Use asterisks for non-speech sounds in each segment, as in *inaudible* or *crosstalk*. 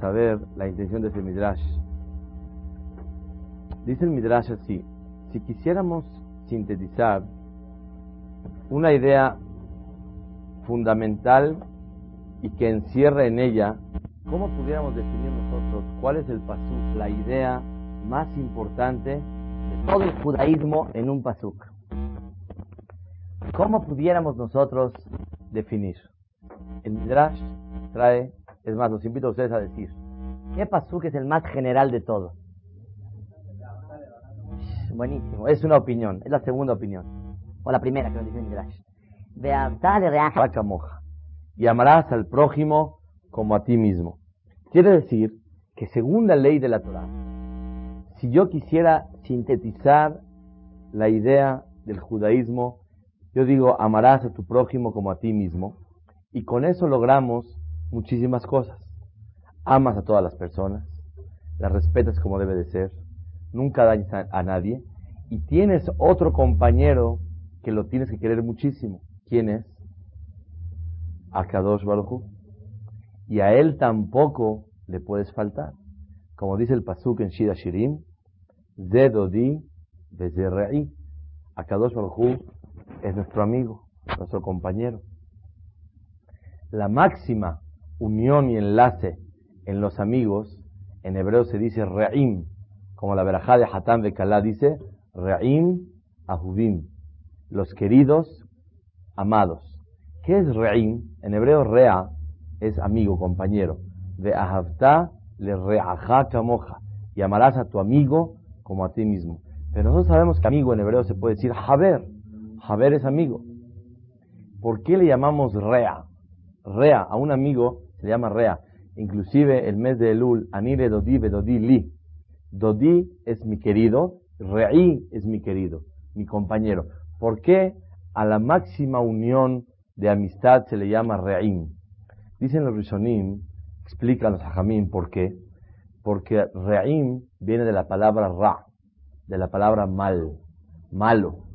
saber la intención de ese Midrash. Dice el Midrash así, si quisiéramos sintetizar una idea fundamental y que encierra en ella, ¿cómo pudiéramos definir nosotros cuál es el pasuk, la idea más importante de todo el judaísmo en un pasuk? ¿Cómo pudiéramos nosotros definir? El Midrash trae, es más, los invito a ustedes a decir, ¿qué pasuk es el más general de todo? Buenísimo, es una opinión, es la segunda opinión. O la primera que nos dice Midrash. moja. Y amarás al prójimo como a ti mismo. Quiere decir que según la ley de la Torah, si yo quisiera sintetizar la idea del judaísmo, yo digo, amarás a tu prójimo como a ti mismo, y con eso logramos muchísimas cosas. Amas a todas las personas, las respetas como debe de ser, nunca dañas a, nadie, y tienes otro compañero que lo tienes que querer muchísimo. ¿Quién es? Akadosh Baruj Y a él tampoco le puedes faltar. Como dice el Pasuk en Shida Shirim, Zedodi Bezerra'i. Akadosh Baruj es nuestro amigo, nuestro compañero. La máxima unión y enlace en los amigos, en hebreo se dice Re'im, como la verajá de Hatán de Kalá dice, Re'im Ahudim, los queridos, amados. ¿Qué es Re'im? En hebreo Rea es amigo, compañero. De Ahavta le Re'aja Kamoja, y amarás a tu amigo como a ti mismo. Pero nosotros sabemos que amigo en hebreo se puede decir Haber, Haber es amigo. ¿Por qué le llamamos Rea? Rea, a un amigo se le llama Rea. Inclusive el mes de Elul, Anire Dodi Dodi Li. Dodi es mi querido, Re'i es mi querido, mi compañero. ¿Por qué a la máxima unión de amistad se le llama Re'im? Dicen los Rishonim, explican los Hajamim por qué. Porque Re'im viene de la palabra Ra, de la palabra mal, malo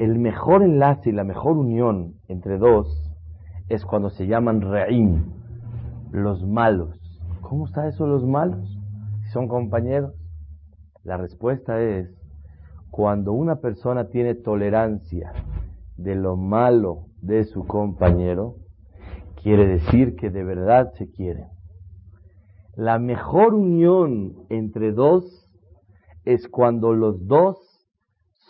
el mejor enlace y la mejor unión entre dos es cuando se llaman re'im, los malos. ¿Cómo está eso los malos? Si son compañeros. La respuesta es cuando una persona tiene tolerancia de lo malo de su compañero, quiere decir que de verdad se quiere. La mejor unión entre dos es cuando los dos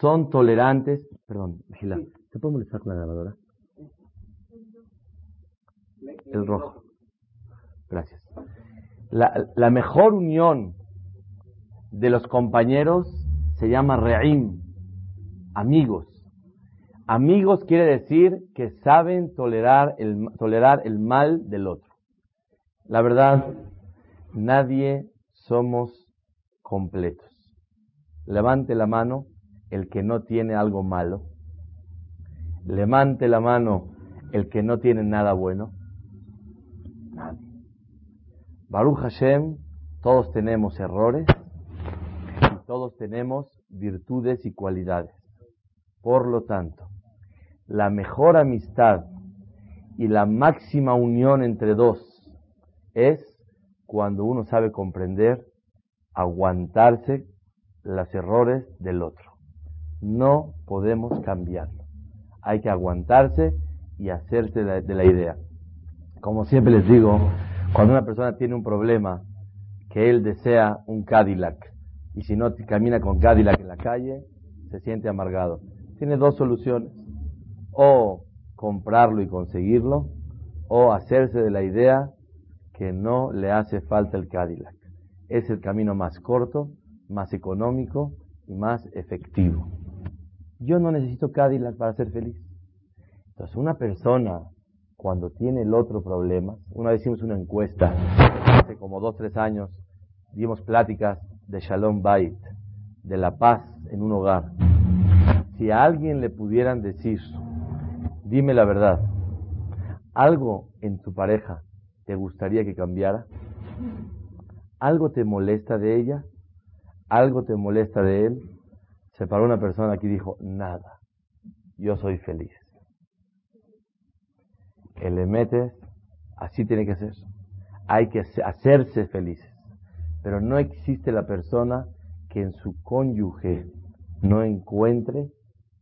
son tolerantes Perdón, Gila, ¿te puedo molestar con la grabadora? El rojo. Gracias. La, la mejor unión de los compañeros se llama re'im, amigos. Amigos quiere decir que saben tolerar el, tolerar el mal del otro. La verdad, nadie somos completos. Levante la mano el que no tiene algo malo. Levante la mano el que no tiene nada bueno. Baruch Hashem, todos tenemos errores y todos tenemos virtudes y cualidades. Por lo tanto, la mejor amistad y la máxima unión entre dos es cuando uno sabe comprender, aguantarse los errores del otro. No podemos cambiarlo. Hay que aguantarse y hacerse de la idea. Como siempre les digo, cuando una persona tiene un problema, que él desea un Cadillac, y si no camina con Cadillac en la calle, se siente amargado. Tiene dos soluciones. O comprarlo y conseguirlo, o hacerse de la idea que no le hace falta el Cadillac. Es el camino más corto, más económico y más efectivo. Yo no necesito Cadillac para ser feliz. Entonces, una persona, cuando tiene el otro problema, una vez hicimos una encuesta, hace como dos, tres años, dimos pláticas de Shalom Bait, de la paz en un hogar. Si a alguien le pudieran decir, dime la verdad, algo en tu pareja te gustaría que cambiara, algo te molesta de ella, algo te molesta de él, se paró una persona que dijo, nada, yo soy feliz. El metes, así tiene que ser. hay que hacerse felices. Pero no existe la persona que en su cónyuge no encuentre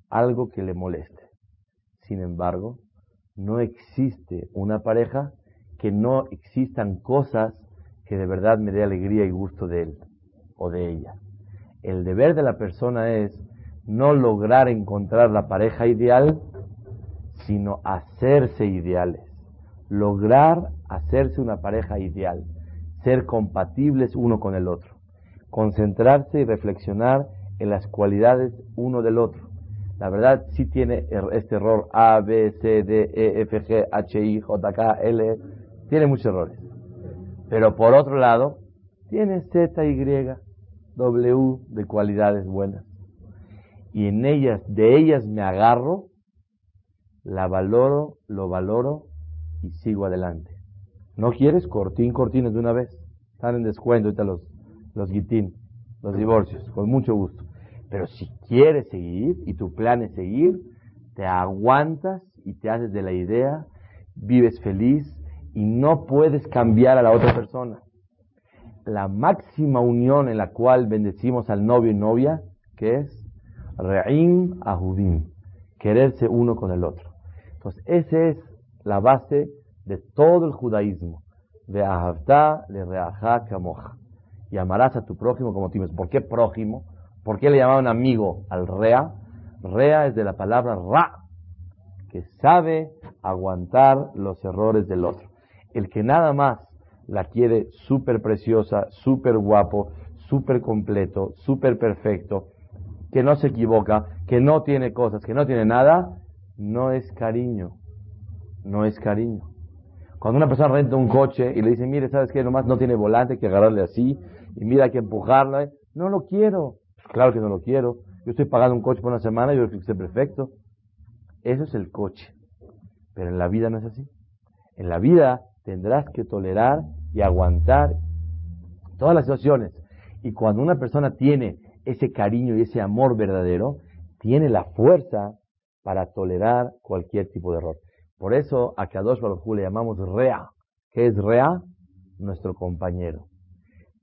algo que le moleste. Sin embargo, no existe una pareja que no existan cosas que de verdad me dé alegría y gusto de él o de ella. El deber de la persona es no lograr encontrar la pareja ideal, sino hacerse ideales. Lograr hacerse una pareja ideal, ser compatibles uno con el otro, concentrarse y reflexionar en las cualidades uno del otro. La verdad sí tiene er, este error A, B, C, D, E, F, G, H, I, J, K, L, tiene muchos errores. Pero por otro lado, tiene Z, Y, W de cualidades buenas. Y en ellas, de ellas me agarro, la valoro, lo valoro y sigo adelante. ¿No quieres? Cortín, cortines de una vez. Están en descuento ahorita los, los guitín, los divorcios, con mucho gusto. Pero si quieres seguir y tu plan es seguir, te aguantas y te haces de la idea, vives feliz y no puedes cambiar a la otra persona. La máxima unión en la cual bendecimos al novio y novia, que es Re'im Ahudim, quererse uno con el otro. Esa es la base de todo el judaísmo. De Ahavta le Reaja Kamoja. Y amarás a tu prójimo como tú mismo. ¿Por qué prójimo? ¿Por qué le llamaban amigo al Rea? Rea es de la palabra Ra, que sabe aguantar los errores del otro. El que nada más la quiere súper preciosa, súper guapo, súper completo, súper perfecto, que no se equivoca, que no tiene cosas, que no tiene nada, no es cariño. No es cariño. Cuando una persona renta un coche y le dice, mire, ¿sabes qué? Nomás no tiene volante, hay que agarrarle así, y mira, hay que empujarla. No lo quiero. Claro que no lo quiero. Yo estoy pagando un coche por una semana y yo lo que perfecto. Eso es el coche. Pero en la vida no es así. En la vida tendrás que tolerar y aguantar todas las situaciones. Y cuando una persona tiene ese cariño y ese amor verdadero, tiene la fuerza para tolerar cualquier tipo de error. Por eso a Kadosh Baruj le llamamos Rea. ¿Qué es Rea? Nuestro compañero.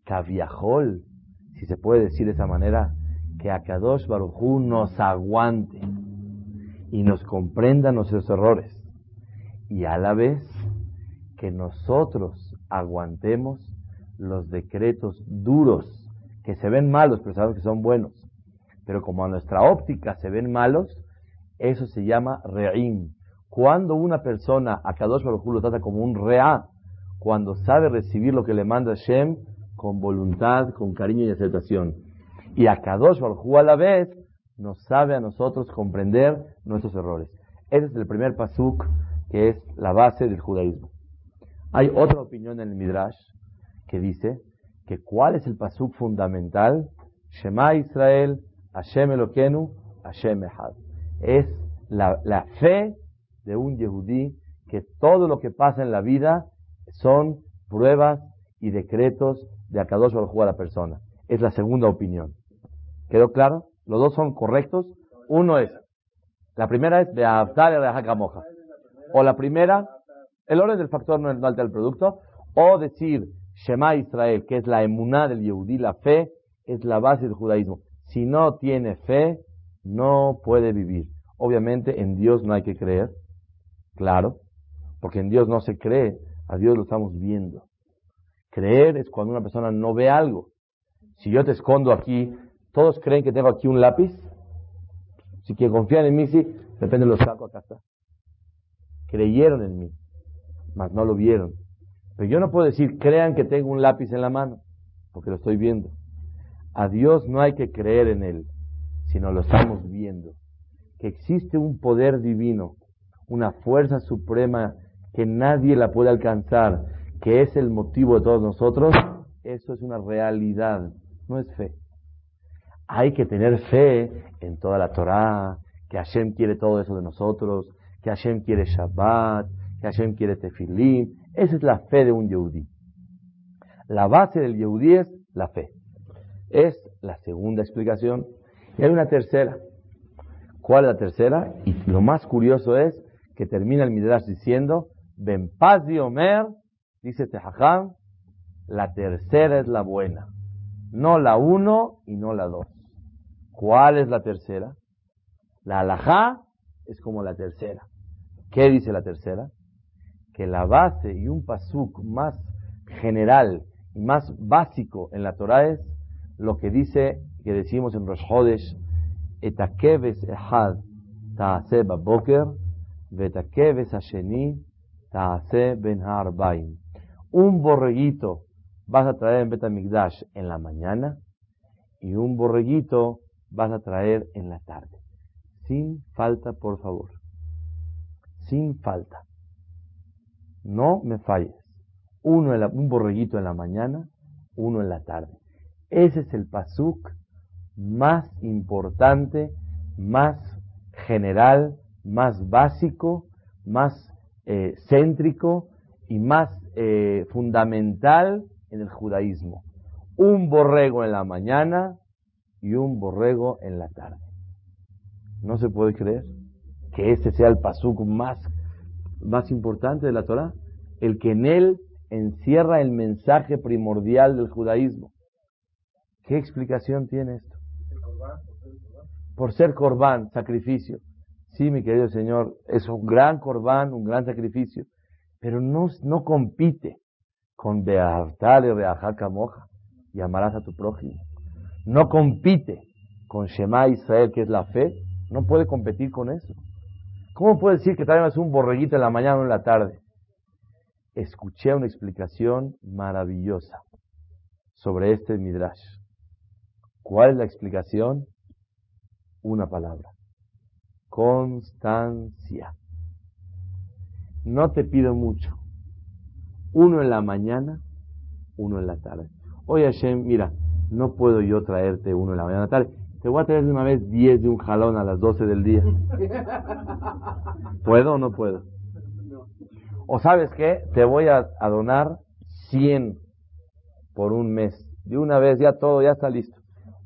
Kaviahol si se puede decir de esa manera, que Akadosh Barujú nos aguante y nos comprenda nuestros errores y a la vez que nosotros aguantemos los decretos duros que se ven malos, pero sabemos que son buenos. Pero como a nuestra óptica se ven malos, eso se llama re'im. Cuando una persona a Kadosh Baruj lo trata como un re'a, cuando sabe recibir lo que le manda Shem, con voluntad, con cariño y aceptación. Y a Kadosh Baruj a la vez nos sabe a nosotros comprender nuestros errores. Ese es el primer pasuk que es la base del judaísmo. Hay otra opinión en el Midrash que dice que cuál es el pasuk fundamental, Shema Israel, Hashem Elokenu, Hashem Echad. Es la, la fe de un yehudí que todo lo que pasa en la vida son pruebas y decretos de Akadosh Baruj a la persona. Es la segunda opinión. ¿Quedó claro? Los dos son correctos. Uno es, la primera es de adaptar a la moja. O la primera, el orden del factor no, altera el producto. O decir Shema Israel, que es la emuná del Yehudí, la fe, es la base del judaísmo. Si no tiene fe, no puede vivir. Obviamente en Dios no hay que creer, claro, porque en Dios no se cree, a Dios lo estamos viendo. Creer es cuando una persona no ve algo. Si yo te escondo aquí, todos creen que tengo aquí un lápiz. Si que confían en mí, sí, de repente lo saco, acá está. Creyeron en mí, mas no lo vieron. Pero yo no puedo decir, crean que tengo un lápiz en la mano, porque lo estoy viendo. A Dios no hay que creer en Él, sino lo estamos viendo. Que existe un poder divino, una fuerza suprema que nadie la puede alcanzar, que es el motivo de todos nosotros, eso es una realidad, no es fe. Hay que tener fe en toda la Torah, que Hashem quiere todo eso de nosotros, que Hashem quiere Shabbat, que Hashem quiere Tefilim. Esa es la fe de un Yehudí. La base del Yehudí es la fe. Es la segunda explicación. Y hay una tercera. ¿Cuál es la tercera? Y lo más curioso es que termina el Midrash diciendo, Ben Paz Omer Dice Tejajam, la tercera es la buena. No la uno y no la dos. ¿Cuál es la tercera? La alajá es como la tercera. ¿Qué dice la tercera? Que la base y un pasuk más general y más básico en la Torah es lo que dice, que decimos en Rosh Hodesh, etakeves ehad ta'ase baboker, vetakeves asheni ta'ase ben ha'arbaim un borreguito vas a traer en Betamigdash en la mañana y un borreguito vas a traer en la tarde. Sin falta, por favor. Sin falta. No me falles. Uno un borreguito en la mañana, uno en la tarde. Ese es el pasuk más importante, más general, más básico, más eh, céntrico y más eh, fundamental en el judaísmo. Un borrego en la mañana y un borrego en la tarde. No se puede creer que ese sea el pasuk más, más importante de la Torah, el que en él encierra el mensaje primordial del judaísmo. ¿Qué explicación tiene esto? Por ser corbán, sacrificio. Sí, mi querido Señor, es un gran corbán, un gran sacrificio pero no, no compite con Beahtale o Beajaca Moja y amarás a tu prójimo. No compite con Shema Israel, que es la fe. No puede competir con eso. ¿Cómo puede decir que traemos un borreguito en la mañana o en la tarde? Escuché una explicación maravillosa sobre este Midrash. ¿Cuál es la explicación? Una palabra. Constancia. No te pido mucho. Uno en la mañana, uno en la tarde. Oye Hashem, mira, no puedo yo traerte uno en la mañana tarde. Te voy a traer de una vez diez de un jalón a las doce del día. *laughs* ¿Puedo o no puedo? O sabes qué, te voy a, donar cien por un mes. De una vez, ya todo, ya está listo.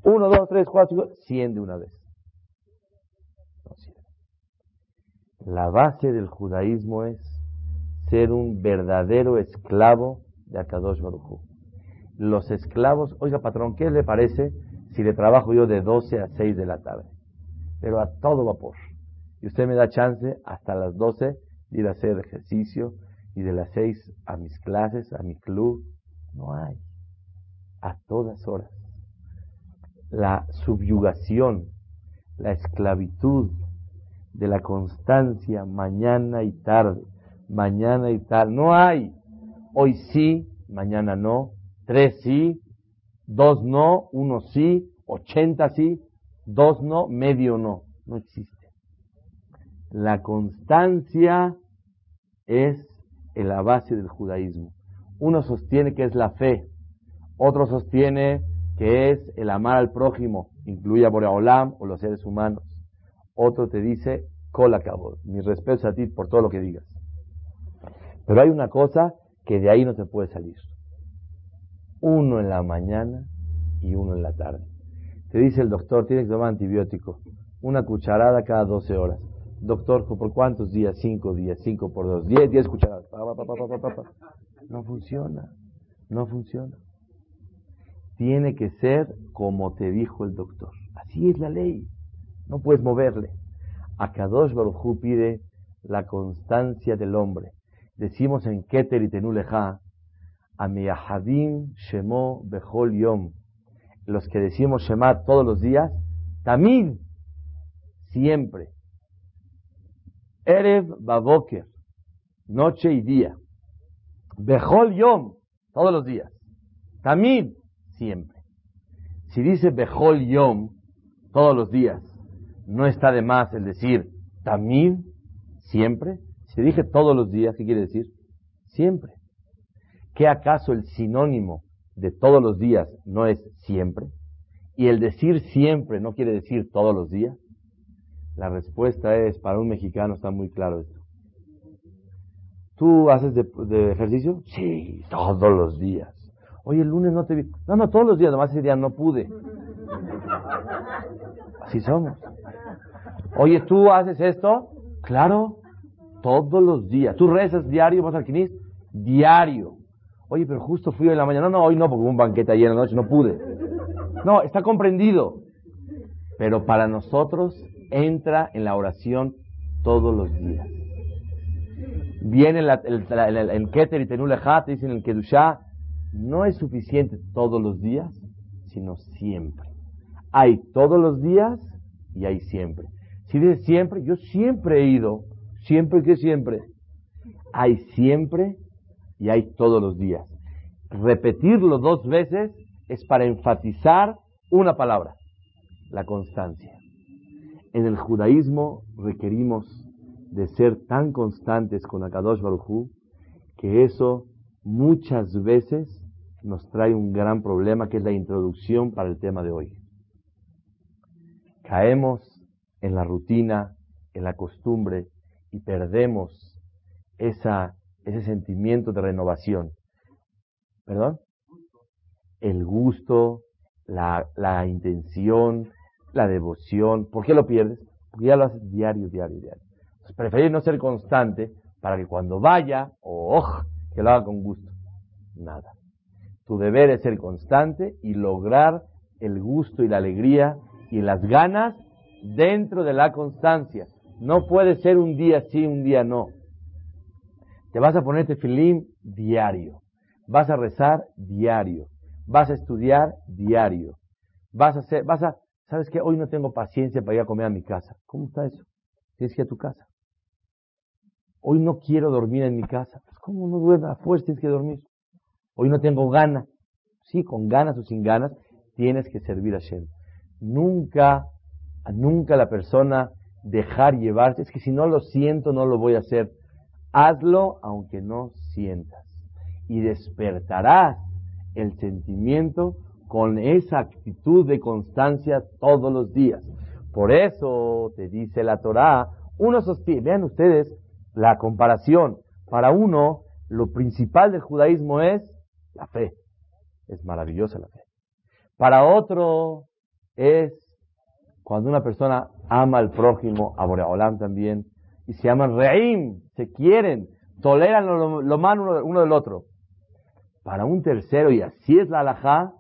Uno, dos, tres, cuatro, cinco, cien de una vez. La base del judaísmo es ser un verdadero esclavo de Akadosh Baruj Los esclavos, oiga patrón, ¿qué le parece si le trabajo yo de 12 a 6 de la tarde? Pero a todo vapor. Y usted me da chance hasta las 12 de ir a hacer ejercicio y de las 6 a mis clases, a mi club. No hay. A todas horas. La subyugación, la esclavitud de la constancia mañana y tarde mañana y tal. No hay. Hoy sí, mañana no. Tres sí, dos no, uno sí, ochenta sí, dos no, medio no. No existe. La constancia es la base del judaísmo. Uno sostiene que es la fe, otro sostiene que es el amar al prójimo, incluye a Boreolam o los seres humanos. Otro te dice, cola cabo, mi respeto a ti por todo lo que digas. Pero hay una cosa que de ahí no se puede salir. Uno en la mañana y uno en la tarde. Te dice el doctor, tienes que tomar antibiótico. Una cucharada cada 12 horas. Doctor, ¿por cuántos días? Cinco días, cinco por dos. Diez, diez cucharadas. no funciona. No funciona. Tiene que ser como te dijo el doctor. Así es la ley. No puedes moverle. A Kadosh Baruj pide la constancia del hombre decimos en Keter y Tenuleja, Amiyahadim Shemo Bechol Yom, los que decimos Shema todos los días, también, siempre. Erev Baboker, noche y día. Bechol Yom, todos los días. Tamid, siempre. Si dice Bechol Yom, todos los días, no está de más el decir Tamid, siempre. Si dije todos los días, ¿qué quiere decir? Siempre. ¿Qué acaso el sinónimo de todos los días no es siempre? Y el decir siempre no quiere decir todos los días. La respuesta es, para un mexicano está muy claro esto. ¿Tú haces de, ejercicio? Sí, todos los días. Oye, el lunes no te vi. No, no, todos los días, nomás ese día no pude. Así somos. Oye, ¿tú haces esto? Claro. Todos los días. ¿Tú rezas diario, vas al Diario. Oye, pero justo fui hoy en la mañana. No, hoy no, porque hubo un banquete ayer en la noche, no pude. No, está comprendido. Pero para nosotros entra en la oración todos los días. Viene el, el, el, Keter y Tenulejá, te dicen el Kedushá, no es suficiente todos los días, sino siempre. Hay todos los días y hay siempre. Si dices siempre, yo siempre he ido, siempre que siempre. Hay siempre y hay todos los días. Repetirlo dos veces es para enfatizar una palabra, la constancia. En el judaísmo requerimos de ser tan constantes con Akadosh Baruj que eso muchas veces nos trae un gran problema que es la introducción para el tema de hoy. Caemos en la rutina, en la costumbre y perdemos ese sentimiento de renovación. ¿Perdón? El gusto, la, la intención, la devoción. ¿Por qué lo pierdes? Porque ya lo haces diario, diario, diario. Entonces, preferir no ser constante para que cuando vaya, o que lo haga con gusto. Nada. Tu deber es ser constante y lograr el gusto y la alegría y las ganas dentro de la constancia. No puede ser un día sí, un día no. Te vas a poner tefilín diario. Vas a rezar diario. Vas a estudiar diario. Vas a hacer, vas a, ¿sabes qué? Hoy no tengo paciencia para ir a comer a mi casa. ¿Cómo está eso? Tienes que ir a tu casa. Hoy no quiero dormir en mi casa. Pues, ¿Cómo no duerme? A fuerza tienes que dormir. Hoy no tengo ganas. Sí, con ganas o sin ganas, tienes que servir a Shem. Nunca, nunca la persona dejar llevarse. Es que si no lo siento, no lo voy a hacer. Hazlo aunque no sientas. Y despertarás el sentimiento con esa actitud de constancia todos los días. Por eso te dice la Torá, uno sostiene, vean ustedes la comparación. Para uno, lo principal del judaísmo es la fe. Es maravillosa la fe. Para otro, es cuando una persona ama al prójimo, a Boreolam también, y se llaman reim, se quieren, toleran lo, malo uno, del otro. Para un tercero, y así es la alajá,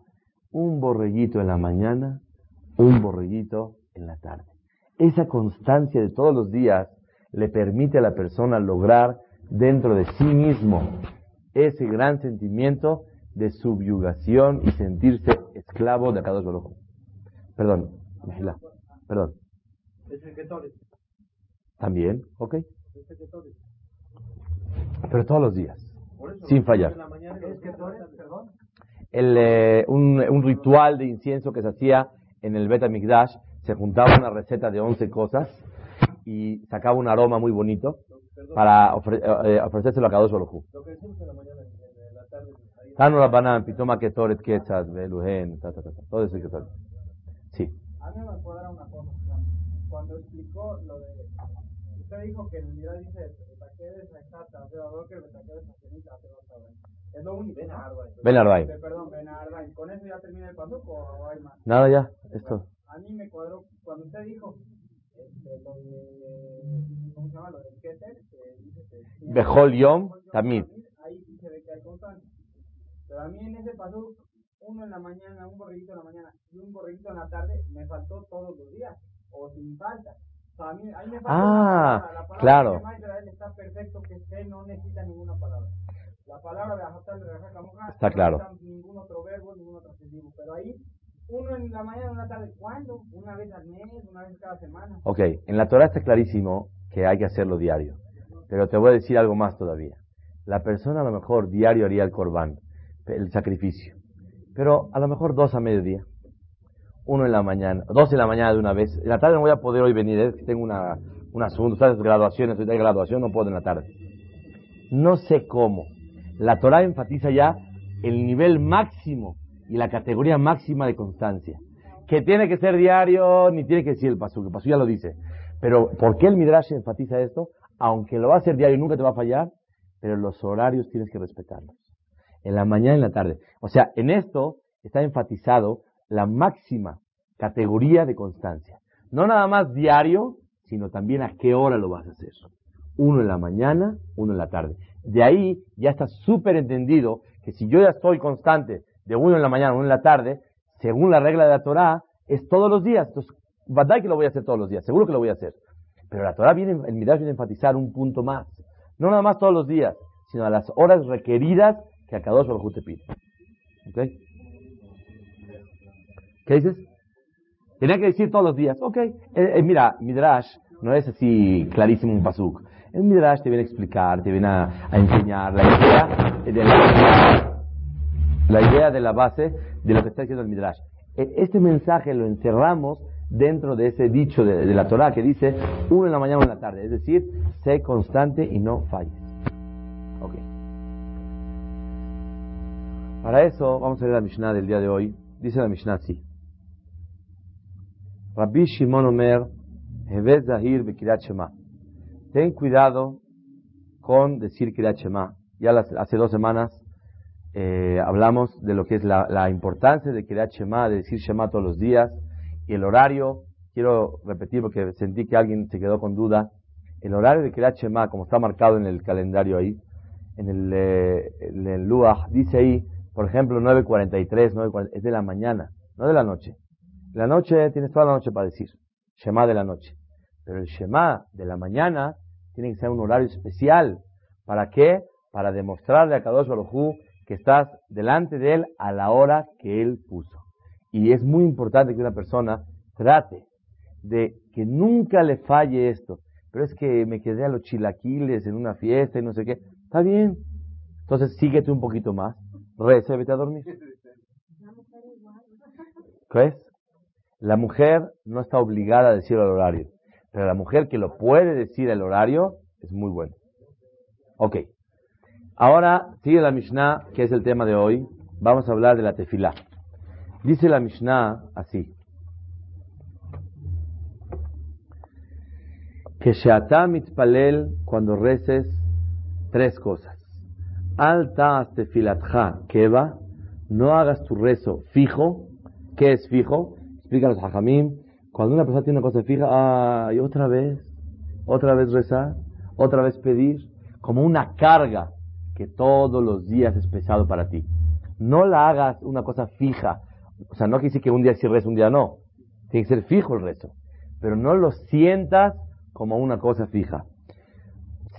un borreguito en la mañana, un borreguito en la tarde. Esa constancia de todos los días le permite a la persona lograr dentro de sí mismo ese gran sentimiento de subyugación y sentirse esclavo de Akadosh Baruj Perdón, perdón. También, ok. Pero todos los días, sin fallar. El, eh, un, un, ritual de incienso que se hacía en el Bet se juntaba una receta de 11 cosas y sacaba un aroma muy bonito para ofre, eh, ofrecérselo a Kadosh Baruj Lo que decimos en la mañana, en la tarde. Tanu Rabbanan, Pitoma Ketoret Ketzat, Beluhen, ta, ta, ta, ta, todo eso que tal. Sí. A mí me cuadra una cosa. Cuando explicó lo de. Usted dijo que en unidad dice Betaquedes, Exacta, Bebadoker, Betaquedes, Nacionita, Es lo único. Ben Arbain. Ben Arbain. Perdón, Ben Arbain. ¿Con eso ya termina el paso o hay más? Nada, ya. Esto. A mí me cuadró cuando usted dijo este, lo de. ¿Cómo se llama? Lo del Keter. Que dice que. Bejol Yom, Tamid. Ahí se ve que hay constancia. Pero a mí en ese paso, uno en la mañana, un borreguito en la mañana y un borreguito en la tarde, me faltó todos los días, o sin falta. O sea, a mí, ahí me falta ah, la palabra. La palabra claro. de está perfecto, que usted no necesita ninguna palabra. La palabra de Ajatal de está claro. no necesita ningún otro verbo, ningún otro adjetivo. Pero ahí, uno en la mañana, una tarde, ¿cuándo? Una vez al mes, una vez cada semana. Ok, en la Torah está clarísimo que hay que hacerlo diario. Pero te voy a decir algo más todavía. La persona a lo mejor diario haría el corbán el sacrificio. Pero a lo mejor dos a mediodía. Uno en la mañana, dos en la mañana de una vez. En la tarde no voy a poder hoy venir, es que tengo una, un asunto, ¿sabes? Graduaciones, de graduación, no puedo en la tarde. No sé cómo. La Torah enfatiza ya el nivel máximo y la categoría máxima de constancia. Que tiene que ser diario, ni tiene que decir el paso, el paso ya lo dice. Pero, ¿por qué el Midrash enfatiza esto? Aunque lo va a hacer diario y nunca te va a fallar, pero los horarios tienes que respetarlos en la mañana y en la tarde. O sea, en esto está enfatizado la máxima categoría de constancia. No nada más diario, sino también a qué hora lo vas a hacer. Uno en la mañana, uno en la tarde. De ahí ya está súper entendido que si yo ya estoy constante de uno en la mañana, uno en la tarde, según la regla de la Torah, es todos los días. Entonces, verdad que lo voy a hacer todos los días, seguro que lo voy a hacer. Pero la Torah viene, el Midrash viene a enfatizar un punto más. No nada más todos los días, sino a las horas requeridas que a cada Baruj te pide. ¿Ok? ¿Qué dices? Tenía que decir todos los días. Ok. Eh, eh, mira, Midrash no es así clarísimo un pasuk. El Midrash te viene a explicar, te viene a, enseñar la idea de la, la idea de la base de lo que está diciendo el Midrash. E, este mensaje lo encerramos dentro de ese dicho de, la Torah que dice uno en la mañana o en la tarde. Es decir, sé constante y no falles. Ok. Para eso vamos a ver la Mishnah del día de hoy. Dice la Mishnah así. Rabbi Shimon Omer, Hevez Zahir Bekirat Shema. Ten cuidado con decir Kirat Shema. Ya hace dos semanas eh, hablamos de lo que es la, importancia de Kirat Shema, de decir Shema todos los días, y el horario. Quiero repetir porque sentí que alguien se quedó con duda. El horario de Kirat Shema, como está marcado en el calendario ahí, en el, eh, el Luach, dice ahí, por ejemplo, 9.43, 9.40, es de la mañana, no de la noche. La noche, tienes toda la noche para decir. Shema de la noche. Pero el Shema de la mañana tiene que ser un horario especial. ¿Para qué? Para demostrarle a Kadosh Baruj que estás delante de él a la hora que él puso. Y es muy importante que una persona trate de que nunca le falle esto. Pero es que me quedé a los chilaquiles en una fiesta y no sé qué. Está bien. Entonces síguete un poquito más. Reza vete a dormir. La mujer no está obligada a decir el horario, pero la mujer que lo puede decir el horario es muy bueno. Ok. Ahora sigue la Mishnah, que es el tema de hoy. Vamos a hablar de la tefilá. Dice la Mishnah así. Que mitpalel cuando reces tres cosas. Al ta'as tefilatja keva, no hagas tu rezo fijo. ¿Qué es fijo? Explica los hajamim, cuando una persona tiene una cosa fija, ah, y otra vez, otra vez rezar, otra vez pedir, como una carga que todos los días es pesado para ti. No la hagas una cosa fija. O sea, no quiere que un día sí rezo, un día no. Tiene que ser fijo el rezo. Pero no lo sientas como una cosa fija.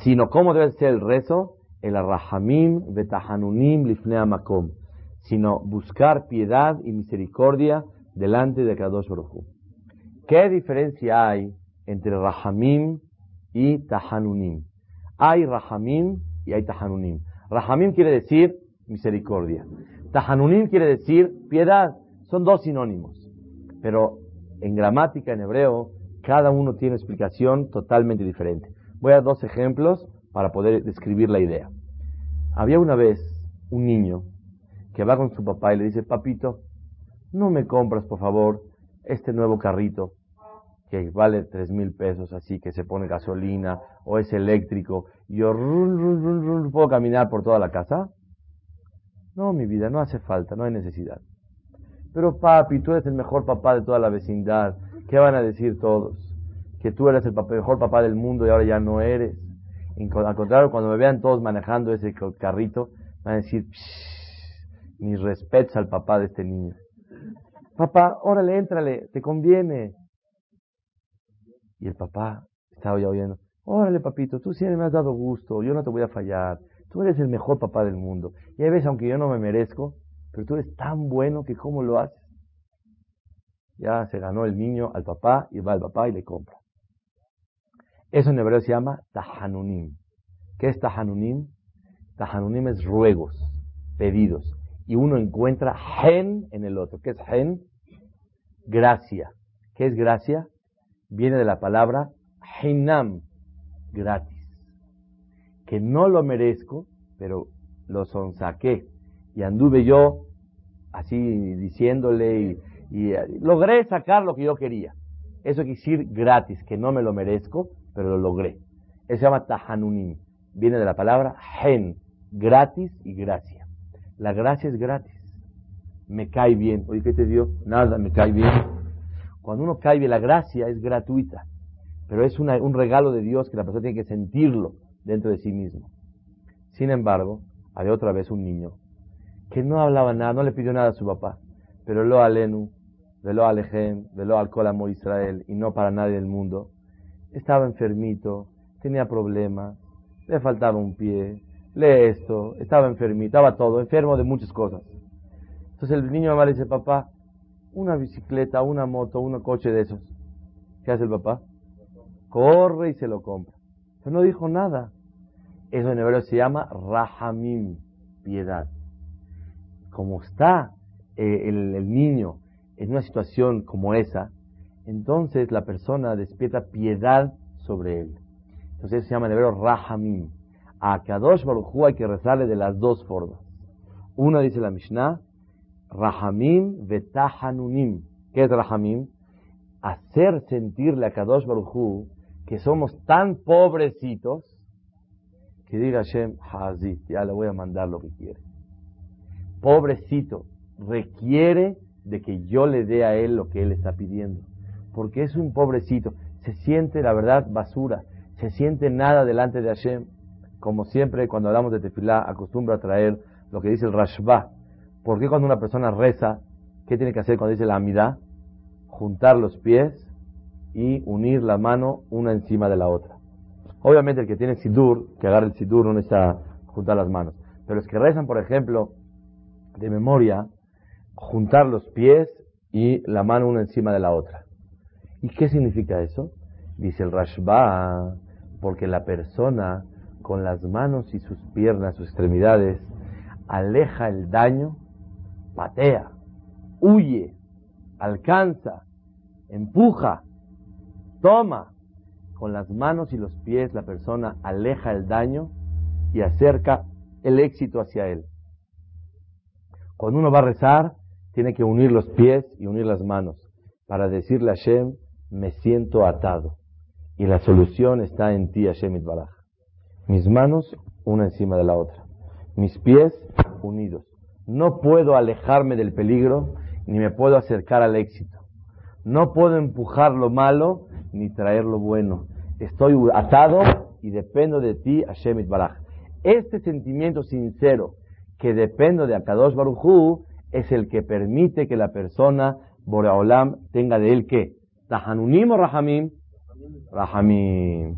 Sino cómo debe ser el rezo, el arrahamim betahanunim lifnea makom. Sino buscar piedad y misericordia delante de Kadosh Baruj ¿Qué diferencia hay entre Rahamim y Tahanunim? Hay Rahamim y hay Tahanunim. Rahamim quiere decir misericordia. Tahanunim quiere decir piedad. Son dos sinónimos. Pero en gramática, en hebreo, cada uno tiene explicación totalmente diferente. Voy a dar dos ejemplos para poder describir la idea. Había una vez un niño que va con su papá y le dice, papito, no me compras, por favor, este nuevo carrito que vale tres mil pesos, así que se pone gasolina o es eléctrico, y yo puedo caminar por toda la casa. No, mi vida, no hace falta, no hay necesidad. Pero papi, tú eres el mejor papá de toda la vecindad. ¿Qué van a decir todos? Que tú eres el mejor papá del mundo y ahora ya no eres. Al contrario, cuando me vean todos manejando ese carrito, van a decir, mis respetos al papá de este niño. Papá, órale, éntrale, te conviene. Y el papá estaba ya oyendo, órale papito, tú siempre me has dado gusto, yo no te voy a fallar, tú eres el mejor papá del mundo. Y a veces, aunque yo no me merezco, pero tú eres tan bueno que cómo lo haces. Ya se ganó el niño al papá y va al papá y le compra. Eso en hebreo se llama tahanunim. ¿Qué es tahanunim? Tahanunim es ruegos, pedidos. Y uno encuentra gen en el otro. ¿Qué es gen? gracia. ¿Qué es gracia? Viene de la palabra hinam, gratis. Que no lo merezco, pero lo sonsaqué. Y anduve yo así diciéndole y, y, eh, logré sacar lo que yo quería. Eso quiere decir gratis, que no me lo merezco, pero lo logré. Eso se llama tahanunim. Viene de la palabra hen, gratis y gracia. La gracia es gratis me cae bien. Oye, ¿qué te dio? Nada, me cae bien. Cuando uno cae bien, la gracia es gratuita, pero es un regalo de Dios que la persona tiene que sentirlo dentro de sí mismo. Sin embargo, había otra vez un niño que no hablaba nada, no le pidió nada a su papá, pero lo alenu, veló alejem, veló al colamo Israel y no para nadie del mundo. Estaba enfermito, tenía problemas, le faltaba un pie, le esto, estaba enfermito, estaba todo, enfermo de muchas cosas. Entonces el niño me dice, papá, una bicicleta, una moto, un coche de esos. ¿Qué hace el papá? Corre y se lo compra. Pero no dijo nada. Eso en hebreo se llama rahamim, piedad. Como está eh, el niño en una situación como esa, entonces la persona despierta piedad sobre él. Entonces se llama en hebreo rahamim. A Kadosh Baruj hay que rezarle de las dos formas. Una dice la Mishnah, Rahamim vetahanunim. ¿Qué es Rahamim? Hacer sentirle a Kadosh Baruj que somos tan pobrecitos que diga Hashem, Hazit, ya le voy a mandar lo que quiere. Pobrecito, requiere de que yo le dé a él lo que él está pidiendo. Porque es un pobrecito, se siente, la verdad, basura, se siente nada delante de Hashem. Como siempre, cuando hablamos de tefilá, acostumbra a traer lo que dice el Rashba, ¿Por qué cuando una persona reza, qué tiene que hacer cuando dice la amidad? Juntar los pies y unir la mano una encima de la otra. Obviamente el que tiene sidur, que agarre el sidur, no necesita juntar las manos. Pero los que rezan, por ejemplo, de memoria, juntar los pies y la mano una encima de la otra. ¿Y qué significa eso? Dice el Rashba, porque la persona con las manos y sus piernas, sus extremidades, aleja el daño patea, huye, alcanza, empuja, toma. Con las manos y los pies la persona aleja el daño y acerca el éxito hacia él. Cuando uno va a rezar, tiene que unir los pies y unir las manos para decirle a Hashem, me siento atado. Y la solución está en ti, Hashem Itbaraj. Mis manos, una encima de la otra. Mis pies unidos. No puedo alejarme del peligro ni me puedo acercar al éxito. No puedo empujar lo malo ni traer lo bueno. Estoy atado y dependo de ti, Hashem Baraj. Este sentimiento sincero que dependo de Akadosh Baruchu es el que permite que la persona, Boreolam, tenga de él que Tahanunim o Rahamim.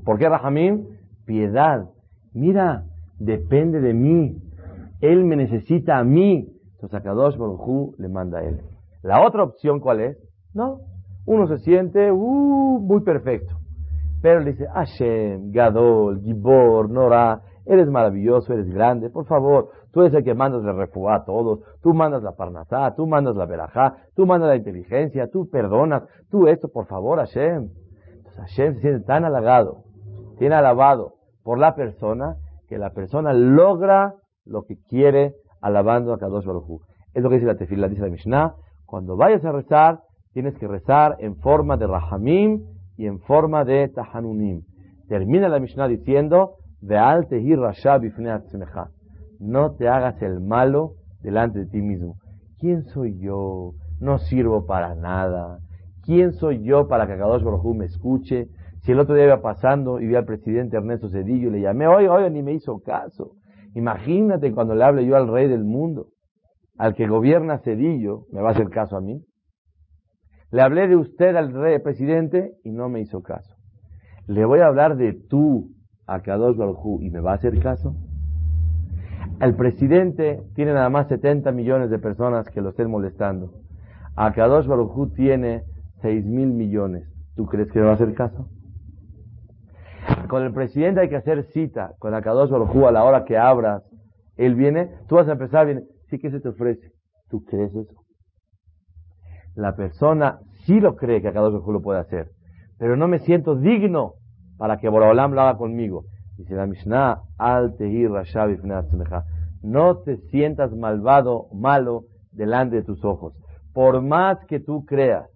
¿Por qué Rahamim? Piedad. Mira, depende de mí. Él me necesita a mí. Entonces a Kadosh Baruj le manda a él. La otra opción, ¿cuál es? No. Uno se siente uh, muy perfecto. Pero le dice, Hashem, Gadol, Gibor, Nora, eres maravilloso, eres grande, por favor, tú eres el que mandas el refugio a todos, tú mandas la parnasá, tú mandas la verajá, tú mandas la inteligencia, tú perdonas, tú esto, por favor, Hashem. Entonces Hashem se siente tan halagado, tiene alabado por la persona, que la persona logra lo que quiere alabando a Kadosh Baruj Es lo que dice la tefila, dice la Mishnah. Cuando vayas a rezar, tienes que rezar en forma de Rahamim y en forma de Tahanunim. Termina la Mishnah diciendo, no te hagas el malo delante de ti mismo. ¿Quién soy yo? No sirvo para nada. ¿Quién soy yo para que Kadosh Baruj me escuche? Si el otro día iba pasando y vi al presidente Ernesto Cedillo y le llamé, oye, oye, ni me hizo caso. Imagínate cuando le hable yo al rey del mundo, al que gobierna Cedillo, ¿me va a hacer caso a mí? Le hablé de usted al rey presidente y no me hizo caso. Le voy a hablar de tú a Kadosh Baruj y me va a hacer caso. El presidente tiene nada más 70 millones de personas que lo estén molestando. A Kadosh Baruj tiene 6 mil millones. ¿Tú crees que le va a hacer caso? Con el presidente hay que hacer cita, con Akadosh Baruj a la hora que abras, él viene, tú vas a empezar, viene, sí que se te ofrece. ¿Tú crees eso? La persona sí lo cree que Akadosh Baruj lo puede hacer, pero no me siento digno para que Boraholam lo haga conmigo. Dice la Mishnah, al no te sientas malvado, malo, delante de tus ojos. Por más que tú creas,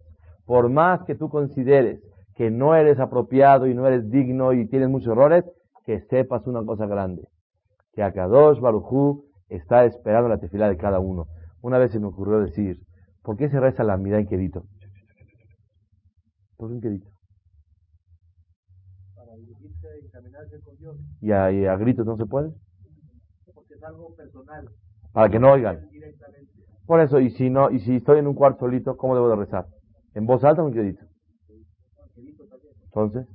por más que tú consideres que no eres apropiado y no eres digno y tienes muchos errores, que sepas una cosa grande, que Akadosh Barujú está esperando la tefilá de cada uno. Una vez se me ocurrió decir, ¿por qué se reza la mirada en? ¿Por qué en? Y. ¿Y a, gritos no se puede? algo personal. Para que no oigan. Por eso, y si no, y si estoy en un cuarto solito, ¿cómo debo de rezar? ¿En voz alta o en quedito? Entonces,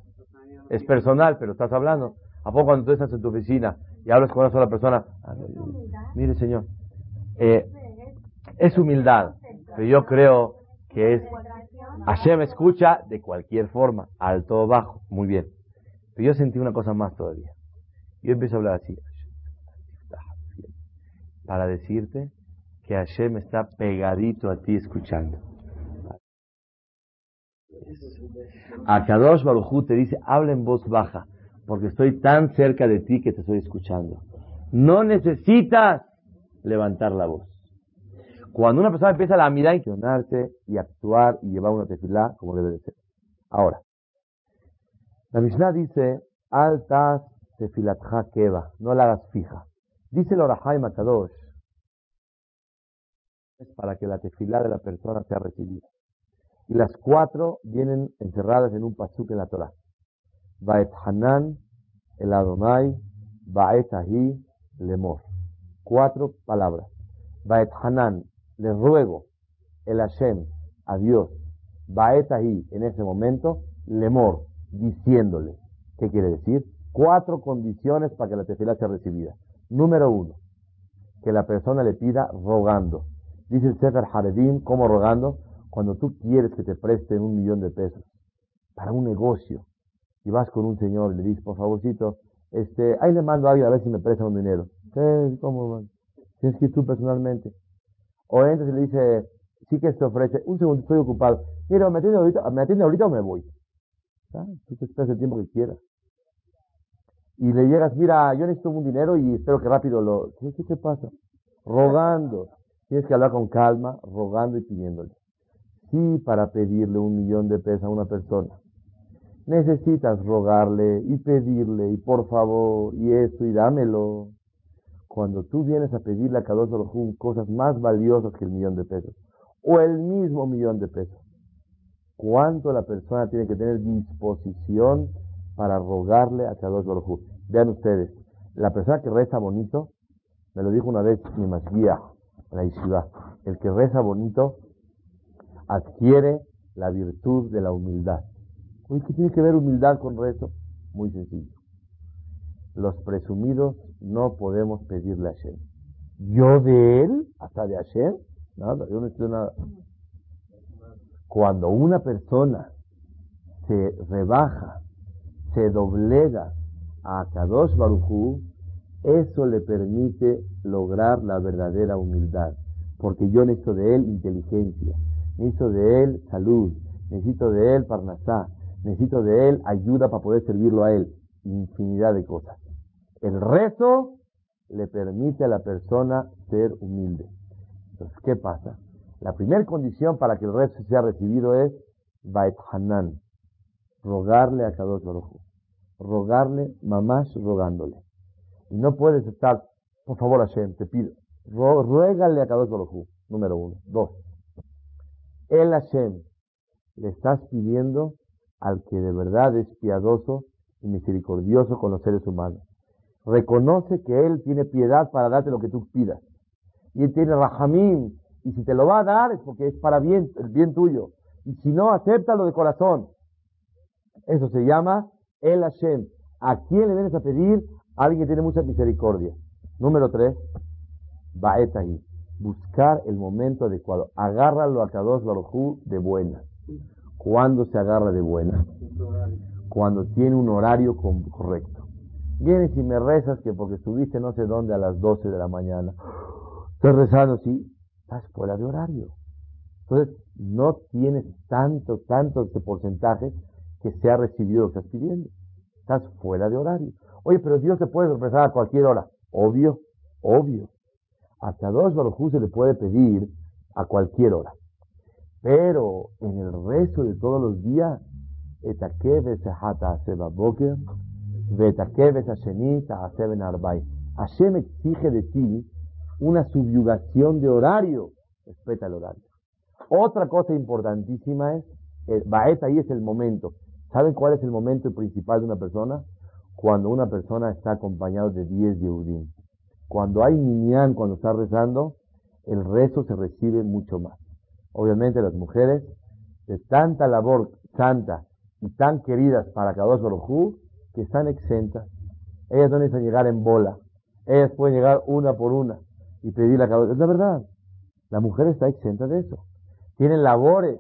es personal, pero estás hablando. ¿A poco cuando tú estás en tu oficina y hablas con una sola persona? Mire, señor, eh, es humildad, pero yo creo que es Hashem escucha de cualquier forma, alto o bajo, muy bien. Pero yo sentí una cosa más todavía. Yo empiezo a hablar así, para decirte que Hashem está pegadito a ti escuchando. A Kadosh Baruj te dice, habla en voz baja, porque estoy tan cerca de ti que te estoy escuchando. No necesitas levantar la voz. Cuando una persona empieza a mirar, y y actuar y llevar una tefilá como debe de ser. Ahora, la Mishnah dice, altas tefilatja keva, no la hagas fija. Dice el Orahai Makadosh, es para que la tefilá de la persona sea recibida. Y las cuatro vienen encerradas en un pasuk en la Torah. Baet Hanan, el Adonai, Baet Ahi, Lemor. Cuatro palabras. Baet Hanan, le ruego el Hashem a Dios, Baet ahí en ese momento, lemor, diciéndole, ¿qué quiere decir? Cuatro condiciones para que la tefila sea recibida. Número uno, que la persona le pida rogando. Dice el Sefer Haredim, ¿cómo rogando? Cuando tú quieres que te presten un millón de pesos para un negocio y vas con un señor y le dices, por favorcito, este, ahí le mando a alguien a ver si me presta un dinero. ¿Cómo? Tienes que ir tú personalmente. O entonces le dice, sí que se ofrece, un segundo, estoy ocupado. Mira, me atiende ahorita, me atiende ahorita o me voy. Tú te esperas el tiempo que quieras. Y le llegas, mira, yo necesito un dinero y espero que rápido lo... ¿Qué, qué te pasa? Rogando. Tienes que hablar con calma, rogando y pidiéndole. Sí, para pedirle un millón de pesos a una persona. Necesitas rogarle y pedirle y por favor y esto y dámelo cuando tú vienes a pedirle a Kadosh Baruj cosas más valiosas que el millón de pesos, o el mismo millón de pesos, ¿cuánto la persona tiene que tener disposición para rogarle a Kadosh Baruj Vean ustedes, la persona que reza bonito, me lo dijo una vez mi masguía, la ciudad, el que reza bonito adquiere la virtud de la humildad. ¿qué tiene que ver humildad con rezo? Muy sencillo los presumidos no podemos pedirle a Hashem. Yo de él, hasta de Hashem, nada, yo no estoy nada. Cuando una persona se rebaja, se doblega a Kadosh Baruchú, eso le permite lograr la verdadera humildad. Porque yo necesito de él inteligencia, necesito de él salud, necesito de él parnasá, necesito de él ayuda para poder servirlo a él. Infinidad de cosas. El rezo le permite a la persona ser humilde. Entonces, ¿qué pasa? La primera condición para que el rezo sea recibido es Bait Hanan, rogarle a Kadosh Baruj rogarle, mamás rogándole. Y no puedes estar, por favor Hashem, te pido, ruégale a Kadosh Baruj número uno. Dos, el Hashem le estás pidiendo al que de verdad es piadoso y misericordioso con los seres humanos reconoce que Él tiene piedad para darte lo que tú pidas. Y Él tiene rajamín. Y si te lo va a dar es porque es para bien, el bien tuyo. Y si no, acéptalo de corazón. Eso se llama El Hashem. ¿A quién le vienes a pedir? alguien que tiene mucha misericordia. Número tres, Baetahi. Buscar el momento adecuado. Agárralo a Kadosh Barujú de buena. ¿Cuándo se agarra de buena? Cuando tiene un horario correcto. Vienes y me rezas que porque estuviste no sé dónde a las 12 de la mañana. Estás rezando, sí, estás fuera de horario. Entonces, no tienes tanto, tanto de porcentaje que se ha recibido lo que estás pidiendo. Estás fuera de horario. Oye, pero Dios te puede rezar a cualquier hora. Obvio, obvio. Hasta dos Barujú se le puede pedir a cualquier hora. Pero en el resto de todos los días, Hashem exige de ti una subyugación de horario. Respeta el horario. Otra cosa importantísima es, el Baet ahí es el momento. ¿Saben cuál es el momento principal de una persona? Cuando una persona está acompañado de 10 Yehudim. cuando hay niñán, cuando está rezando, el rezo se recibe mucho más. Obviamente las mujeres, de tanta labor santa y tan queridas para Kadosh Baruj que están exentas. Ellas no necesitan llegar en bola. Ellas pueden llegar una por una y pedir la Kadosh. Es la verdad. La mujer está exenta de eso. Tienen labores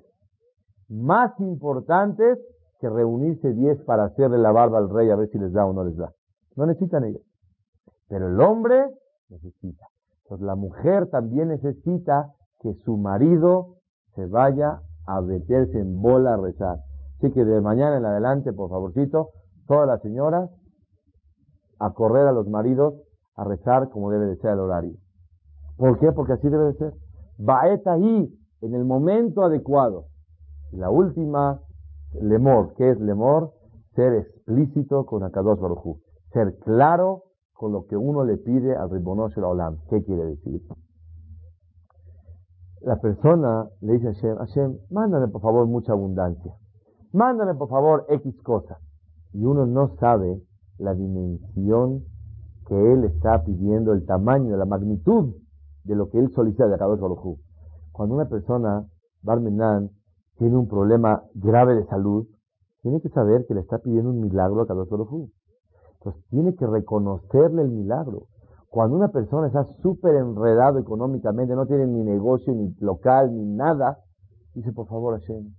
más importantes que reunirse diez para hacerle la barba al rey a ver si les da o no les da. No necesitan ellos. Pero el hombre necesita. Entonces la mujer también necesita que su marido se vaya a meterse en bola a rezar. Así que de mañana en adelante, por favorcito, todas las señoras a correr a los maridos a rezar como debe de ser el horario. ¿Por qué? Porque así debe de ser. Baeta ahí, en el momento adecuado. La última, lemor. ¿Qué es lemor? Ser explícito con Akadosh Baruj Ser claro con lo que uno le pide al Ribonosh Olam. ¿Qué quiere decir? La persona le dice a Hashem, Hashem, mándame por favor mucha abundancia. Mándame por favor X cosa. Y uno no sabe la dimensión que él está pidiendo, el tamaño, la magnitud de lo que él solicita de Akadosh Baruj Cuando una persona, Barmenan, tiene un problema grave de salud, tiene que saber que le está pidiendo un milagro a Kadosh Baruj Entonces tiene que reconocerle el milagro. Cuando una persona está súper enredado económicamente, no tiene ni negocio, ni local, ni nada, dice, por favor, Hashem,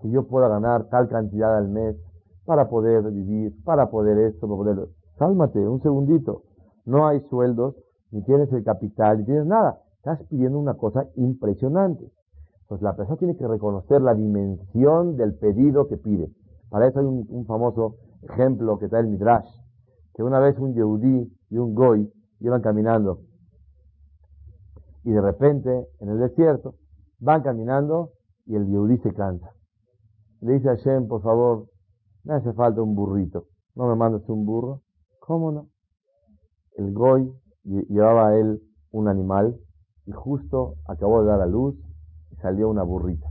que yo pueda ganar tal cantidad al mes para poder vivir, para poder esto, para poder... Cálmate, un segundito. No hay sueldos, ni tienes el capital, ni tienes nada. Estás pidiendo una cosa impresionante. Pues la persona tiene que reconocer la dimensión del pedido que pide. Para eso hay un, famoso ejemplo que trae el Midrash, que una vez un Yehudí y un Goy iban caminando y de repente en el desierto van caminando y el Yehudí se cansa. Le dice a Hashem, por favor, me hace falta un burrito. ¿No me mandas un burro? ¿Cómo no? El Goy llevaba a él un animal y justo acabó de dar a luz y salió una burrita.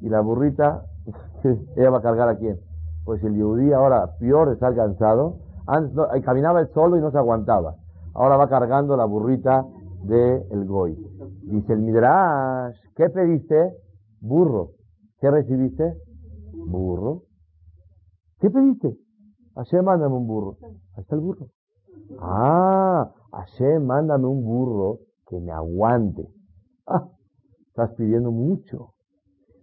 Y la burrita, *laughs* ella va a cargar a quién? Pues el Yehudí ahora, peor de estar cansado, antes eh, caminaba él solo y no se aguantaba. Ahora va cargando la burrita del el Goy. Dice el Midrash, ¿qué pediste? Burro. ¿Qué recibiste? Burro. ¿Qué pediste? Hashem, mándame un burro. Ahí está el burro. Ah, Hashem, mándame un burro que me aguante. Ah, estás pidiendo mucho.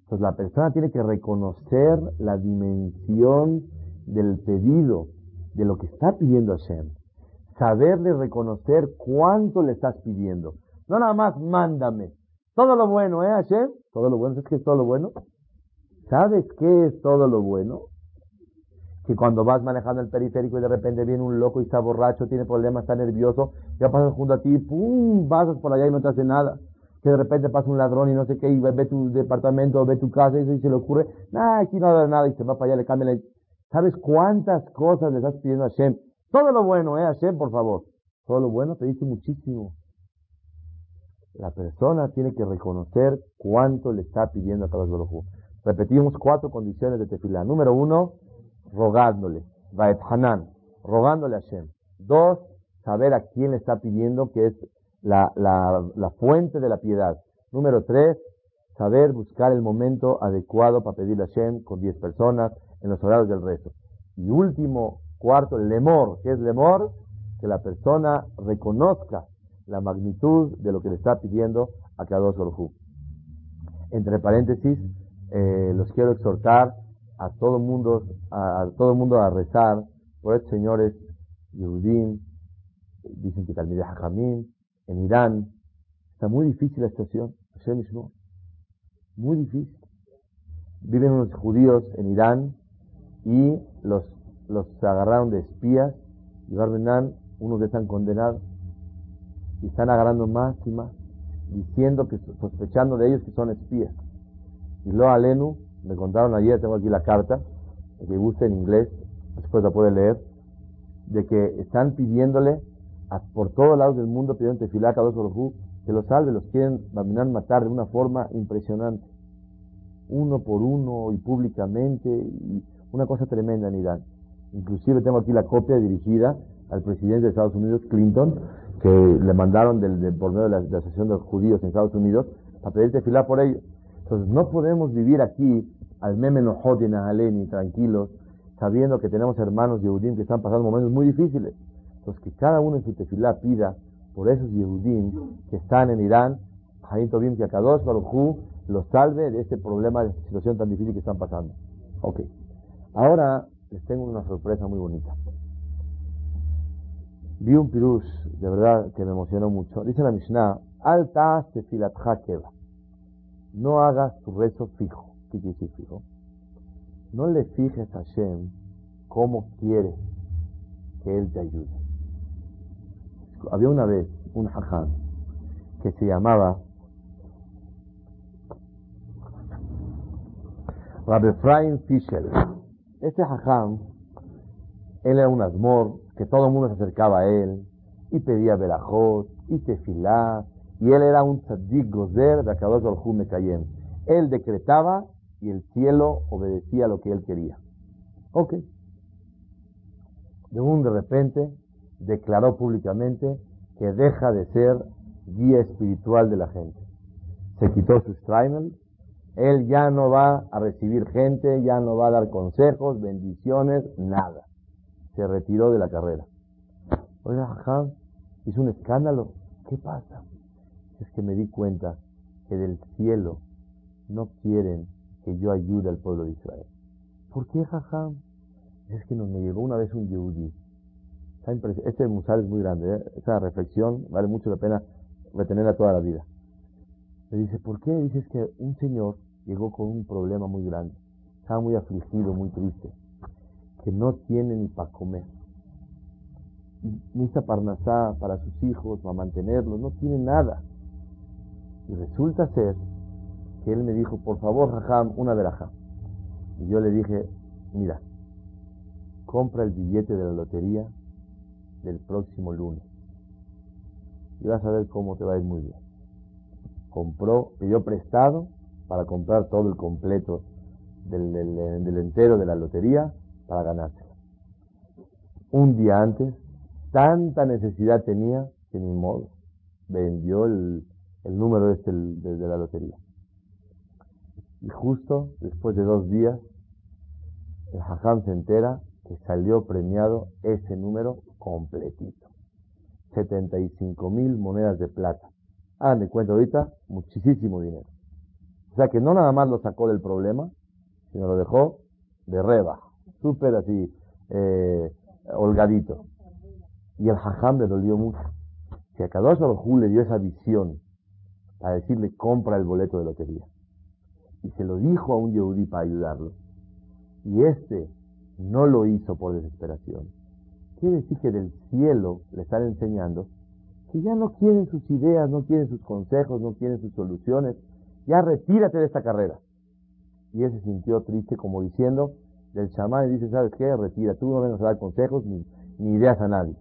Entonces la persona tiene que reconocer la dimensión del pedido, de lo que está pidiendo Hashem. Saberle reconocer cuánto le estás pidiendo. No nada más mándame. Todo lo bueno, ¿eh, Hashem? Todo lo bueno. ¿Sabes qué es todo lo bueno? ¿Sabes qué es todo lo bueno? Que cuando vas manejando el periférico y de repente viene un loco y está borracho, tiene problemas, está nervioso, ya pasas junto a ti, ¡pum! Pasas por allá y no te hace nada. Que de repente pasa un ladrón y no sé qué, y ve, tu departamento, ve tu casa y se le ocurre, nada, aquí no da nada, y se va para allá, le cambia la... ¿Sabes cuántas cosas le estás pidiendo a Hashem? Todo lo bueno, ¿eh, Hashem, por favor? Todo lo bueno te dice muchísimo. La persona tiene que reconocer cuánto le está pidiendo a cada Baruj Repetimos cuatro condiciones de tefilá. Número uno, rogándole. Vaet Hanan, rogándole a Hashem. Dos, saber a quién le está pidiendo, que es la, la, la fuente de la piedad. Número tres, saber buscar el momento adecuado para pedirle a Hashem con diez personas en los horarios del rezo. Y último, cuarto, el lemor. ¿Qué es lemor? Que la persona reconozca la magnitud de lo que le está pidiendo a Kadosh Baruj Entre paréntesis, eh, los quiero exhortar a todo mundo, a, todo mundo a rezar por señores Yehudim, dicen que Talmideh Hajamim, en Irán. Está muy difícil la situación, muy difícil. Viven unos judíos en Irán y los, los agarraron de espías y Barbenan, unos que están condenados y están agarrando más y más, diciendo que sospechando de ellos que son espías. Y lo Alenu, me contaron ayer, tengo aquí la carta, que guste en inglés, después la puede leer, de que están pidiéndole a, por todos lados del mundo, pidiendo a que los salve, los quieren matar de una forma impresionante, uno por uno y públicamente, y una cosa tremenda en Irán. Inclusive tengo aquí la copia dirigida al presidente de Estados Unidos, Clinton, que le mandaron del, por medio de la, Asociación de los Judíos en Estados Unidos para pedir tefilá por ellos. Entonces no podemos vivir aquí al meme y aleni tranquilos, sabiendo que tenemos hermanos Yehudim que están pasando momentos muy difíciles. Entonces que cada uno en su tefilá pida por esos Yehudim que están en Irán, Jaim Tobim que Akadosh Baruj los salve de este problema, de esta situación tan difícil que están pasando. Ok. Ahora les tengo una sorpresa muy bonita. Vi un pirush, de verdad, que me emocionó mucho. Dice la Mishnah, alta tefilat keva. No hagas tu rezo fijo. ¿Qué quiere decir fijo? No le fijes a Hashem cómo quiere que Él te ayude. Había una vez un hajam que se llamaba Rabbi Efraim Fisher. Este hajam, él era un asmor, que todo el mundo se acercaba a él, y pedía verajot, y tefilá, y él era un tzaddik gozer de Akadosh Baruj. Él decretaba y el cielo obedecía lo que él quería. Ok. De un de repente declaró públicamente que deja de ser guía espiritual de la gente. Se quitó su Streimel, él ya no va a recibir gente, ya no va a dar consejos, bendiciones, nada. Se retiró de la carrera. Oiga, ajá, hizo un escándalo. ¿Qué pasa? Es que me di cuenta que del cielo no quieren que yo ayude al pueblo de Israel. ¿Por qué, jajam? Es que nos me llegó una vez un yehudi. Este musal es muy grande, ¿eh? esa reflexión vale mucho la pena retenerla toda la vida. Le dice, ¿por qué? Dice, que un señor llegó con un problema muy grande. Estaba muy afligido, muy triste. Que no tiene ni para comer. Ni parnasá para sus hijos, para mantenerlos. No tiene nada. Y resulta ser que él me dijo, por favor, Raham, una veraja. Y yo le dije, mira, compra el billete de la lotería del próximo lunes. Y vas a ver cómo te va a ir muy bien. Compró, pidió prestado para comprar todo el completo del, del, entero de la lotería para ganárselo. Un día antes, tanta necesidad tenía que ni modo, vendió el, el número este de, la lotería. Y justo después de dos días, el Hajam se entera que salió premiado ese número completito. 75 mil monedas de plata. Hagan de cuenta ahorita, muchísimo dinero. O sea que no nada más lo sacó del problema, sino lo dejó de reba, súper así, eh, holgadito. Y el hajam le dolió mucho. Si a Kadosh Baruj le dio esa visión a decirle compra el boleto de lotería, y se lo dijo a un Yehudi para ayudarlo, y este no lo hizo por desesperación, quiere decir que del cielo le están enseñando que ya no quieren sus ideas, no quieren sus consejos, no quieren sus soluciones, ya retírate de esta carrera. Y él se sintió triste como diciendo, del chamán dice, ¿sabes qué? Retira, tú no vengas a dar consejos ni, ni ideas a nadie.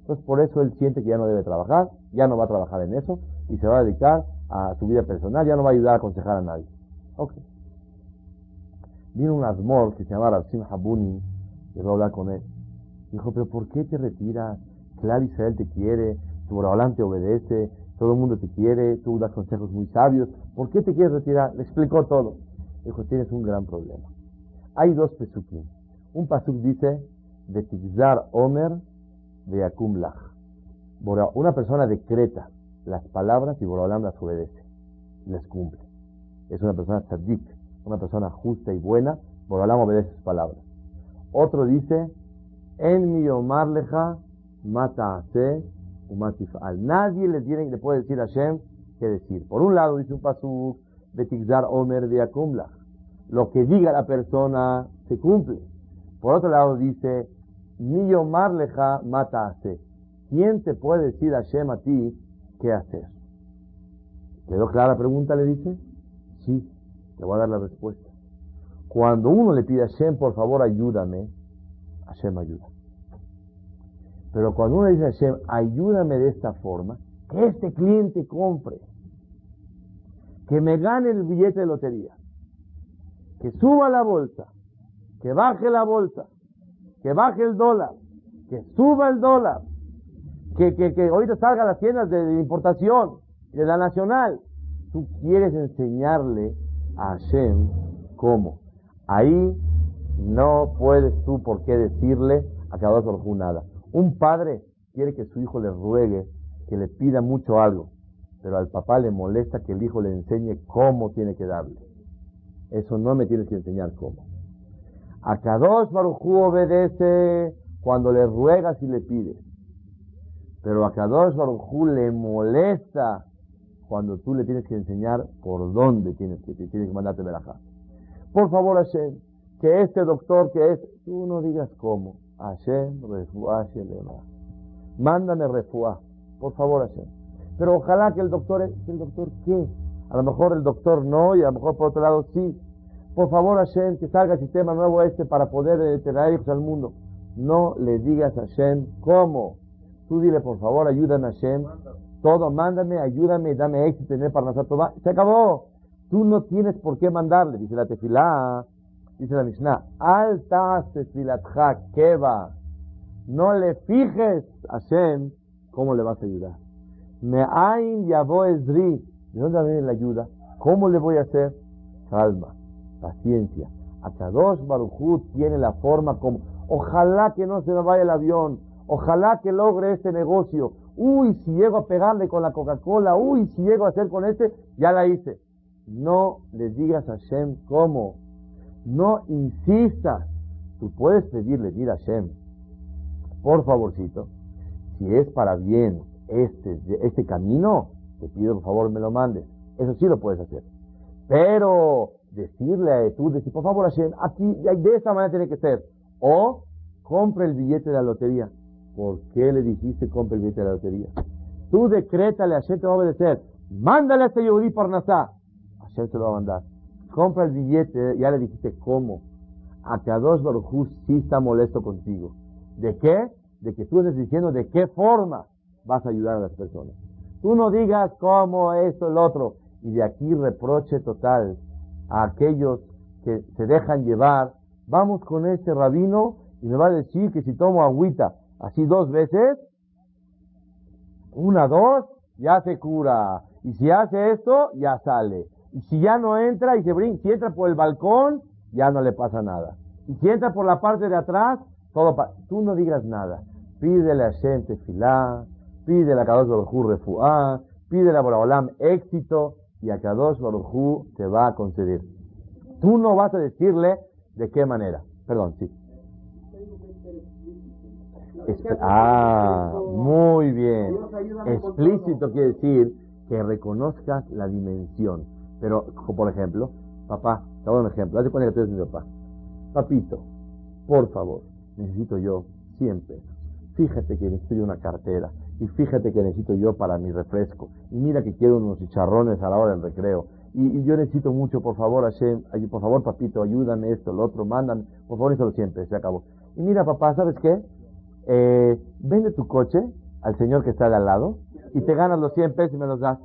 Entonces por eso él siente que ya no debe trabajar, ya no va a trabajar en eso y se va a dedicar a su vida personal, ya no va a ayudar a aconsejar a nadie. Ok. Vino un asmor que se llama Rasim Habuni, va a hablar con él. Dijo, pero ¿por qué te retiras? Claro, Israel te quiere, tu te obedece, todo el mundo te quiere, tú das consejos muy sabios, ¿por qué te quieres retirar? Le explicó todo. Dijo, tienes un gran problema. Hay dos pesukim. Un pasuk dice, de Omer de Akum Lach. Una persona decreta las palabras y Boraholam las obedece, les cumple. Es una persona tzadik, una persona justa y buena, Boraholam obedece sus palabras. Otro dice, en mi Omar leja mata al Nadie le, tiene, le puede decir a Hashem qué decir. Por un lado dice un pasuk, Betigzar Omer de Akumla. Lo que diga la persona se cumple. Por otro lado dice, Ni Yomar leja mata. ¿Quién te puede decir a Hashem a ti qué hacer? ¿Quedó clara la pregunta? Le dice. Sí, te voy a dar la respuesta. Cuando uno le pide a Hashem, por favor ayúdame, Hashem ayuda. Pero cuando uno dice a Hashem, ayúdame de esta forma, que este cliente compre, que me gane el billete de lotería, que suba la bolsa, que baje la bolsa, que baje el dólar, que suba el dólar, que, que, que ahorita las tiendas de, importación, de la nacional. Tú quieres enseñarle a Hashem cómo. Ahí no puedes tú por qué decirle a cada uno nada. Un padre quiere que su hijo le ruegue, que le pida mucho algo, pero al papá le molesta que el hijo le enseñe cómo tiene que darle. Eso no me tienes que enseñar cómo. A Kadosh Barujú obedece cuando le ruegas y le pides. Pero a Kadosh Barujú le molesta cuando tú le tienes que enseñar por dónde tienes que, tienes que mandarte verajá. Por favor, Hashem, que este doctor que es, tú no digas cómo. Hashem, refuá, Mándame refuá. Por favor, Hashem. Pero ojalá que el doctor, ¿el doctor qué? A lo mejor el doctor no y a lo mejor por otro lado sí. Por favor, Hashem, que salga el sistema nuevo este para poder eh, traer hijos al mundo. No le digas a Hashem cómo. Tú dile, por favor, ayúdame a Hashem. Todo, mándame, ayúdame, dame éxito en el Parnasat Se acabó. Tú no tienes por qué mandarle, dice la tefilá, dice la Mishnah. Alta tefilatja keva. No le fijes a Hashem cómo le vas a ayudar. Me ain yabo esri. ¿De dónde viene la ayuda? ¿Cómo le voy a hacer? Calma, paciencia. Akadosh Baruchut tiene la forma como. Ojalá que no se me vaya el avión. Ojalá que logre este negocio. Uy, si llego a pegarle con la Coca-Cola. Uy, si llego a hacer con este, ya la hice. No le digas a Shem cómo. No insistas. Tú puedes pedirle, mira Shem, por favorcito, si es para bien este, este camino, te pido por favor me lo mandes. Eso sí lo puedes hacer. Pero decirle a tú, decir, por favor Hashem, aquí, de esta manera tiene que ser. O compre el billete de la lotería. ¿Por qué le dijiste el billete de la lotería? Tú decrétale, Hashem te va a obedecer. Mándale a este Yehudi Parnasá. Hashem se lo va a mandar. Compra el billete, ya le dijiste cómo. A dos Baruj sí está molesto contigo. ¿De qué? De que tú estés diciendo de qué forma vas a ayudar a las personas. Tú no digas cómo esto, el otro. Y de aquí reproche total a aquellos que se dejan llevar. Vamos con este rabino y me va a decir que si tomo agüita así dos veces, una, dos, ya se cura. Y si hace esto, ya sale. Y si ya no entra y se brinca, si entra por el balcón, ya no le pasa nada. Y si entra por la parte de atrás, todo Tú no digas nada. Pídele a Shem Tefilá, pídele a Kadosh Baruj Refuá, pídele a Boraholam éxito y a Kadosh Baruj te va a conceder. Tú no vas a decirle de qué manera. Perdón, sí. Ah, muy bien. Explícito quiere decir que reconozcas la dimensión. Pero, por ejemplo, papá, te voy a un ejemplo. Haz de cuenta que tú eres mi papá. Papito, por favor, necesito yo 100 pesos. Fíjate que necesito yo una cartera. Y fíjate que necesito yo para mi refresco. Y mira que quiero unos chicharrones a la hora del recreo. Y, yo necesito mucho, por favor, Hashem, por favor, papito, ayúdame esto, lo otro, mándame, por favor, eso siempre, se acabó. Y mira, papá, ¿sabes qué? Eh, vende tu coche al señor que está de al lado y te ganas los 100 pesos y me los das.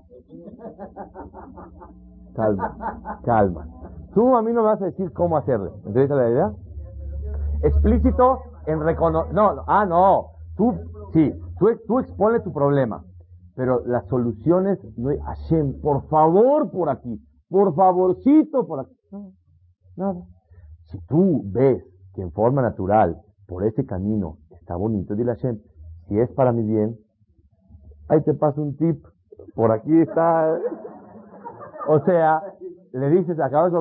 Calma, calma. Tú a mí no me vas a decir cómo hacerle. ¿Entiendes la idea? Explícito en reconocer. No, ah, no. Tú, sí, tú, tú expone tu problema. Pero las soluciones, no hay, Hashem, por favor, por aquí. Por favorcito, por aquí. No, nada. Si tú ves que en forma natural, por ese camino, está bonito, dile a Hashem, si es para mi bien, ahí te paso un tip. Por aquí está. O sea, le dices a Kadosh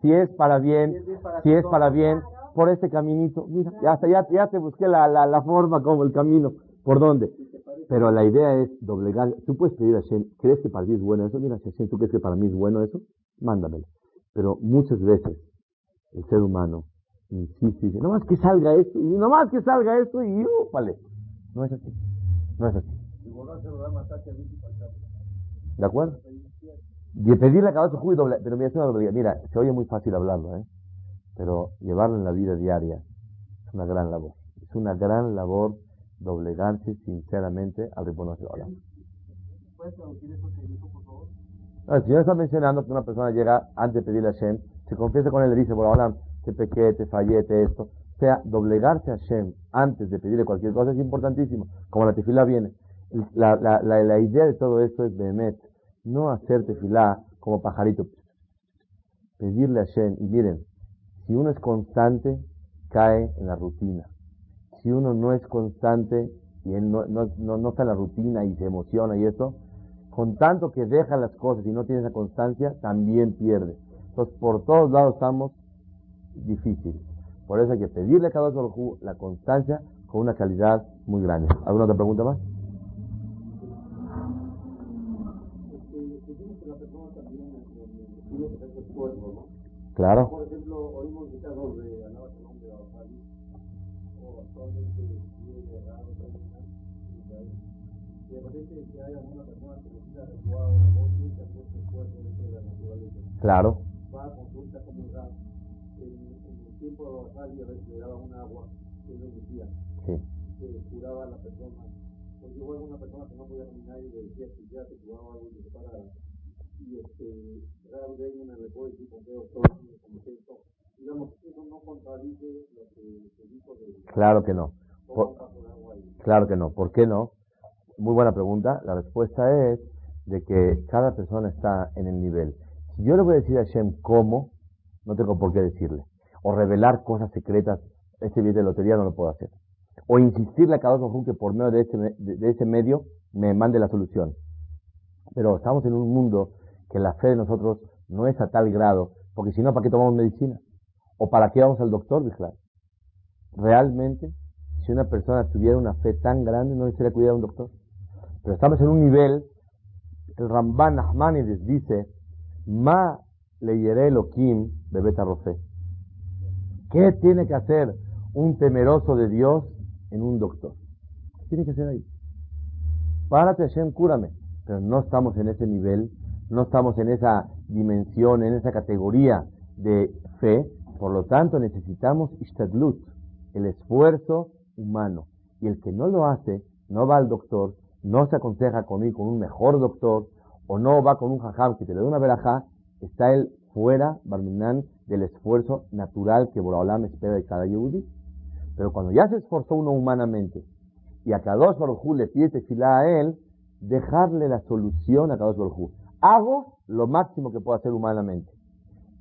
si es para bien, si es para bien, por este caminito, mira, ya, ya, te busqué la, forma como el camino, ¿por dónde? Pero la idea es doblegar. Tú puedes pedir a Hashem, ¿crees que para ti es bueno eso? Mira, Hashem, ¿tú crees que para mí es bueno eso? Mándamelo. Pero muchas veces el ser humano y dice, no más que salga esto, y no más que salga esto, y vale. No es así. No es así. ¿De acuerdo? Y pedirle a cada y doble, pero mira, es una doble, mira, se oye muy fácil hablarlo, ¿eh? Pero llevarlo en la vida diaria es una gran labor. Es una gran labor doblegarse sinceramente al reconocer ahora. ¿Puedes traducir eso que dijo, por favor? No, el Señor está mencionando que una persona llega antes de pedirle a Shem, se confiesa con él y le dice, por ahora te pequé, te fallé, te esto. O sea, doblegarse a Hashem antes de pedirle cualquier cosa es importantísimo. Como la tefila viene. La, la, la, idea de todo esto es, Behemet, no hacer tefilá como pajarito. Pedirle a Hashem. Y miren, si uno es constante, cae en la rutina. Si uno no es constante y él no, no, no, está en la rutina y se emociona y eso, con tanto que deja las cosas y no tiene esa constancia, también pierde. Entonces, por todos lados estamos difíciles. Por eso hay que pedirle a cada uno la constancia con una calidad muy grande. ¿Alguna otra pregunta más? Claro. Por ejemplo, oímos casos de Alaba Colombia o actualmente de repente que haya una persona que necesita recuar o no tiene que hacer esfuerzo dentro de la naturaleza. Claro. La persona. Porque yo una persona que no podía caminar y le decía que ya te curaba algo y se parara. Y este, de me le decir con qué doctor, como que esto. Digamos, eso no contradice lo que se dijo de... Claro que no. Por, claro que no. ¿Por qué no? Muy buena pregunta. La respuesta es de que cada persona está en el nivel. Si yo le voy a decir a Shem cómo, no tengo por qué decirle o revelar cosas secretas, ese billete de lotería no lo puedo hacer. O insistirle a cada uno que por medio de ese, de, medio me mande la solución. Pero estamos en un mundo que la fe de nosotros no es a tal grado, porque si no, ¿para qué tomamos medicina? ¿O para qué vamos al doctor, claro? Realmente, si una persona tuviera una fe tan grande, no necesitaría cuidar a un doctor. Pero estamos en un nivel, el Ramban Ahmanides dice, Ma leyere Elohim de Beta Rofé. ¿Qué tiene que hacer un temeroso de Dios en un doctor? ¿Qué tiene que hacer ahí? Párate, Hashem, cúrame. Pero no estamos en ese nivel, no estamos en esa dimensión, en esa categoría de fe. Por lo tanto, necesitamos ishtadlut, el esfuerzo humano. Y el que no lo hace, no va al doctor, no se aconseja con ir con un mejor doctor, o no va con un jajam que te le dé una verajá, está él fuera, Barminan, del esfuerzo natural que Boraholam espera de cada Yehudi. Pero cuando ya se esforzó uno humanamente y a Kadosh Baruj le pide fila a él, dejarle la solución a Kadosh Baruj Hago lo máximo que puedo hacer humanamente.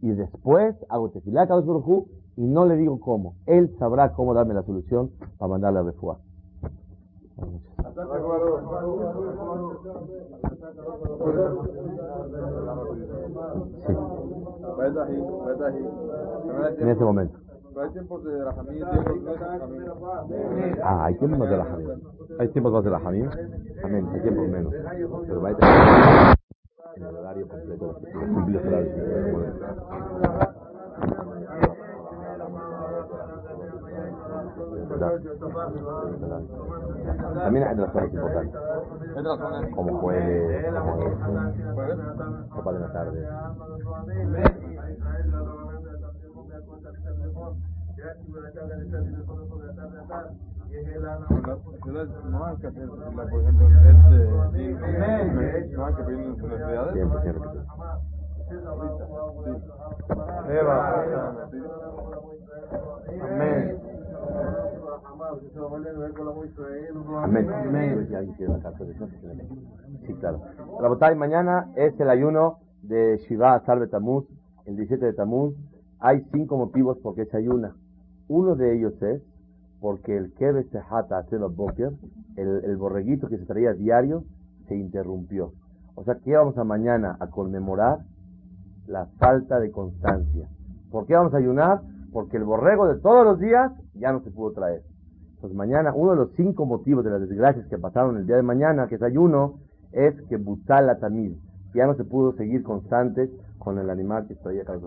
Y después hago tefilá a Kadosh Baruj y no le digo cómo. Él sabrá cómo darme la solución para mandarle a refuá. Sí. En ese momento. Hay tiempos de la familia. Ah, hay tiempos de la familia. Hay tiempos más de la familia. Amén. Hay tiempos menos. Pero va a en el horario completo. También hay de las cosas importantes. Como jueves, como copa de la tarde. Por ejemplo, este. Eva. Amén. Amén. Amén. Sí, claro. La batalla mañana es el ayuno de Shiva Salve Tamuz, el 17 de Tamuz. Hay cinco motivos por qué se ayuna. Uno de ellos es porque el Kebe Sehata Atelo Boker, el, el borreguito que se traía diario, se interrumpió. O sea que vamos a mañana a conmemorar la falta de constancia. ¿Por qué vamos a ayunar? Porque el borrego de todos los días ya no se pudo traer. Entonces mañana, uno de los cinco motivos de las desgracias que pasaron el día de mañana, que es ayuno, es que la tamil. Ya no se pudo seguir constantes con el animal que traía cada.